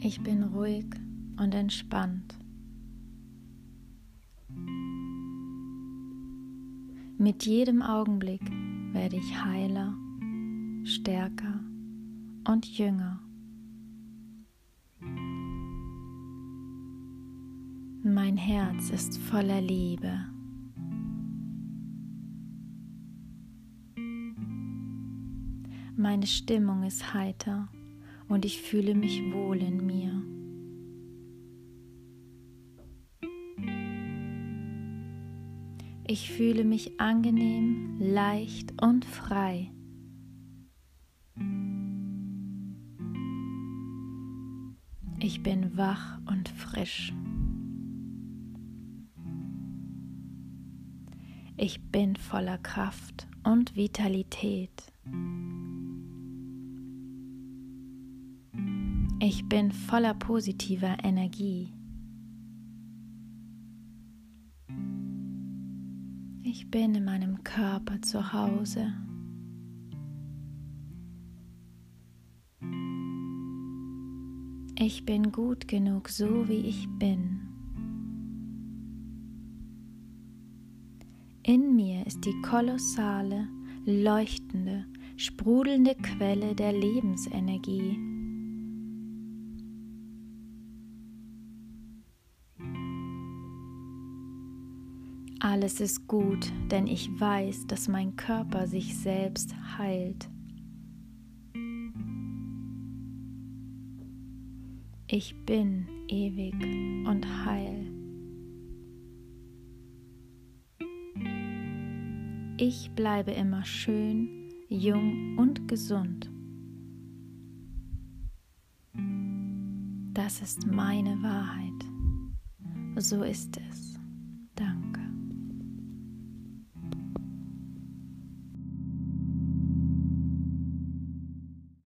Ich bin ruhig und entspannt. Mit jedem Augenblick werde ich heiler, stärker und jünger. Mein Herz ist voller Liebe. Meine Stimmung ist heiter und ich fühle mich wohl in mir. Ich fühle mich angenehm, leicht und frei. Ich bin wach und frisch. Ich bin voller Kraft und Vitalität. Ich bin voller positiver Energie. Ich bin in meinem Körper zu Hause. Ich bin gut genug, so wie ich bin. In mir ist die kolossale, leuchtende, sprudelnde Quelle der Lebensenergie. Alles ist gut, denn ich weiß, dass mein Körper sich selbst heilt. Ich bin ewig und heil. Ich bleibe immer schön, jung und gesund. Das ist meine Wahrheit. So ist es.